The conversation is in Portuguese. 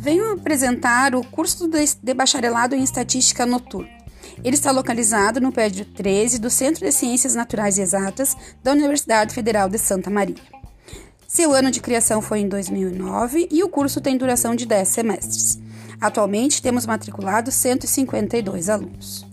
Venho apresentar o curso de bacharelado em Estatística Noturno. Ele está localizado no prédio 13 do Centro de Ciências Naturais e Exatas da Universidade Federal de Santa Maria. Seu ano de criação foi em 2009 e o curso tem duração de 10 semestres. Atualmente temos matriculados 152 alunos.